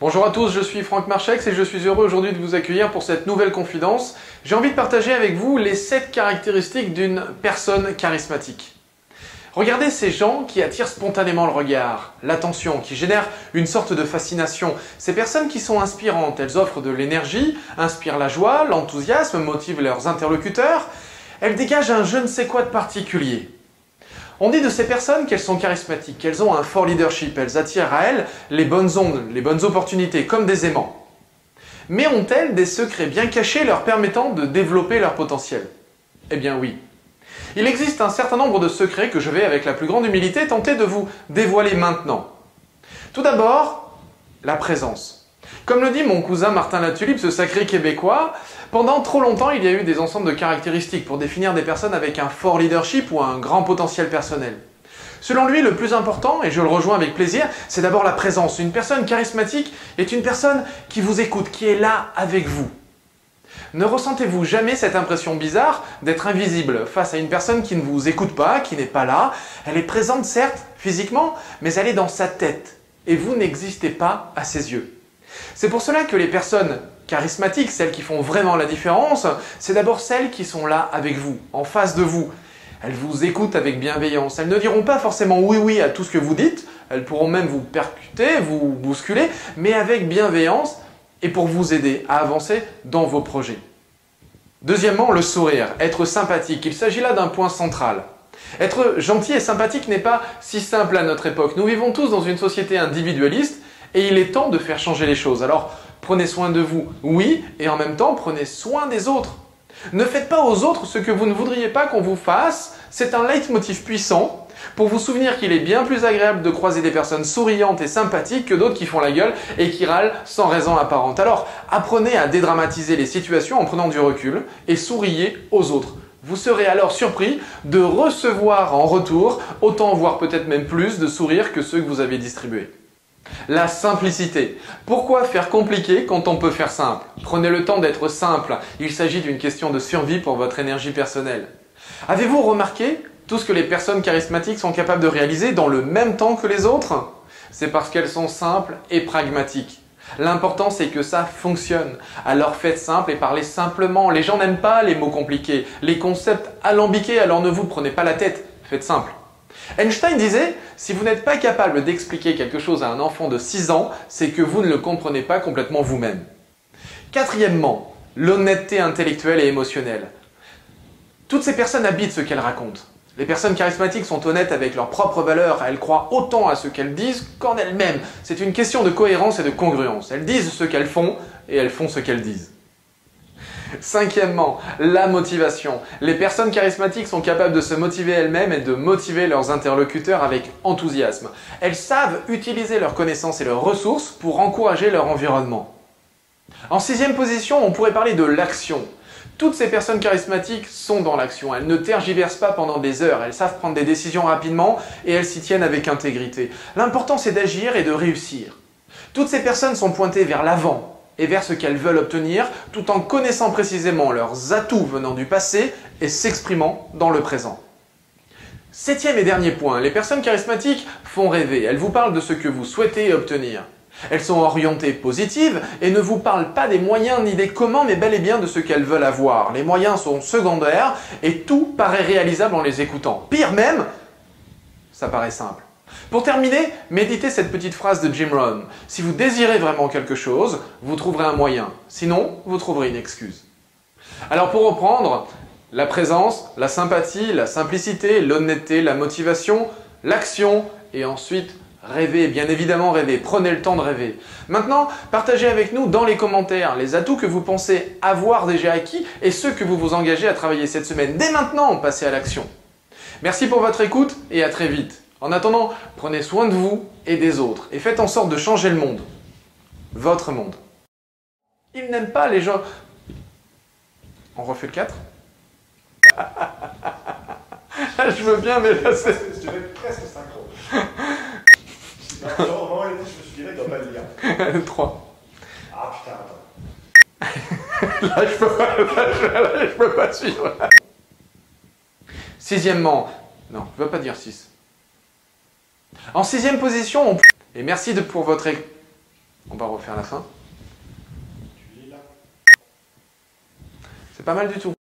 Bonjour à tous, je suis Franck Marchex et je suis heureux aujourd'hui de vous accueillir pour cette nouvelle confidence. J'ai envie de partager avec vous les 7 caractéristiques d'une personne charismatique. Regardez ces gens qui attirent spontanément le regard, l'attention, qui génèrent une sorte de fascination. Ces personnes qui sont inspirantes, elles offrent de l'énergie, inspirent la joie, l'enthousiasme, motivent leurs interlocuteurs. Elles dégagent un je ne sais quoi de particulier. On dit de ces personnes qu'elles sont charismatiques, qu'elles ont un fort leadership, elles attirent à elles les bonnes ondes, les bonnes opportunités, comme des aimants. Mais ont-elles des secrets bien cachés leur permettant de développer leur potentiel? Eh bien oui. Il existe un certain nombre de secrets que je vais, avec la plus grande humilité, tenter de vous dévoiler maintenant. Tout d'abord, la présence. Comme le dit mon cousin Martin Latulipe, ce sacré québécois, pendant trop longtemps il y a eu des ensembles de caractéristiques pour définir des personnes avec un fort leadership ou un grand potentiel personnel. Selon lui, le plus important, et je le rejoins avec plaisir, c'est d'abord la présence. Une personne charismatique est une personne qui vous écoute, qui est là avec vous. Ne ressentez-vous jamais cette impression bizarre d'être invisible face à une personne qui ne vous écoute pas, qui n'est pas là? Elle est présente certes physiquement, mais elle est dans sa tête, et vous n'existez pas à ses yeux. C'est pour cela que les personnes charismatiques, celles qui font vraiment la différence, c'est d'abord celles qui sont là avec vous, en face de vous. Elles vous écoutent avec bienveillance. Elles ne diront pas forcément oui oui à tout ce que vous dites, elles pourront même vous percuter, vous bousculer, mais avec bienveillance et pour vous aider à avancer dans vos projets. Deuxièmement, le sourire, être sympathique. Il s'agit là d'un point central. Être gentil et sympathique n'est pas si simple à notre époque. Nous vivons tous dans une société individualiste et il est temps de faire changer les choses. Alors, prenez soin de vous, oui, et en même temps, prenez soin des autres. Ne faites pas aux autres ce que vous ne voudriez pas qu'on vous fasse. C'est un leitmotiv puissant pour vous souvenir qu'il est bien plus agréable de croiser des personnes souriantes et sympathiques que d'autres qui font la gueule et qui râlent sans raison apparente. Alors, apprenez à dédramatiser les situations en prenant du recul et souriez aux autres. Vous serez alors surpris de recevoir en retour autant, voire peut-être même plus, de sourires que ceux que vous avez distribués. La simplicité. Pourquoi faire compliqué quand on peut faire simple? Prenez le temps d'être simple. Il s'agit d'une question de survie pour votre énergie personnelle. Avez-vous remarqué tout ce que les personnes charismatiques sont capables de réaliser dans le même temps que les autres? C'est parce qu'elles sont simples et pragmatiques. L'important c'est que ça fonctionne. Alors faites simple et parlez simplement. Les gens n'aiment pas les mots compliqués, les concepts alambiqués, alors ne vous prenez pas la tête. Faites simple. Einstein disait, si vous n'êtes pas capable d'expliquer quelque chose à un enfant de 6 ans, c'est que vous ne le comprenez pas complètement vous-même. Quatrièmement, l'honnêteté intellectuelle et émotionnelle. Toutes ces personnes habitent ce qu'elles racontent. Les personnes charismatiques sont honnêtes avec leurs propres valeurs, elles croient autant à ce qu'elles disent qu'en elles-mêmes. C'est une question de cohérence et de congruence. Elles disent ce qu'elles font et elles font ce qu'elles disent. Cinquièmement, la motivation. Les personnes charismatiques sont capables de se motiver elles-mêmes et de motiver leurs interlocuteurs avec enthousiasme. Elles savent utiliser leurs connaissances et leurs ressources pour encourager leur environnement. En sixième position, on pourrait parler de l'action. Toutes ces personnes charismatiques sont dans l'action. Elles ne tergiversent pas pendant des heures. Elles savent prendre des décisions rapidement et elles s'y tiennent avec intégrité. L'important, c'est d'agir et de réussir. Toutes ces personnes sont pointées vers l'avant, et vers ce qu'elles veulent obtenir, tout en connaissant précisément leurs atouts venant du passé et s'exprimant dans le présent. Septième et dernier point, les personnes charismatiques font rêver. Elles vous parlent de ce que vous souhaitez obtenir. Elles sont orientées positives et ne vous parlent pas des moyens ni des comment, mais bel et bien de ce qu'elles veulent avoir. Les moyens sont secondaires et tout paraît réalisable en les écoutant. Pire même, ça paraît simple. Pour terminer, méditez cette petite phrase de Jim Rohn. Si vous désirez vraiment quelque chose, vous trouverez un moyen. Sinon, vous trouverez une excuse. Alors pour reprendre, la présence, la sympathie, la simplicité, l'honnêteté, la motivation, l'action et ensuite rêver, bien évidemment rêver. Prenez le temps de rêver. Maintenant, partagez avec nous dans les commentaires les atouts que vous pensez avoir déjà acquis et ceux que vous vous engagez à travailler cette semaine. Dès maintenant, passez à l'action. Merci pour votre écoute et à très vite. En attendant, prenez soin de vous et des autres et faites en sorte de changer le monde. Votre monde. Ils n'aiment pas les gens. On refait le 4 Je veux bien, mais là c'est. Je vais être presque synchro. non, genre, je me suis dit, pas le lire. 3. Ah putain, attends. Là, je peux pas, là, je, là, je peux pas suivre. Sixièmement, non, je veux pas dire 6. En sixième position, on... et merci de, pour votre... On va refaire la fin. C'est pas mal du tout.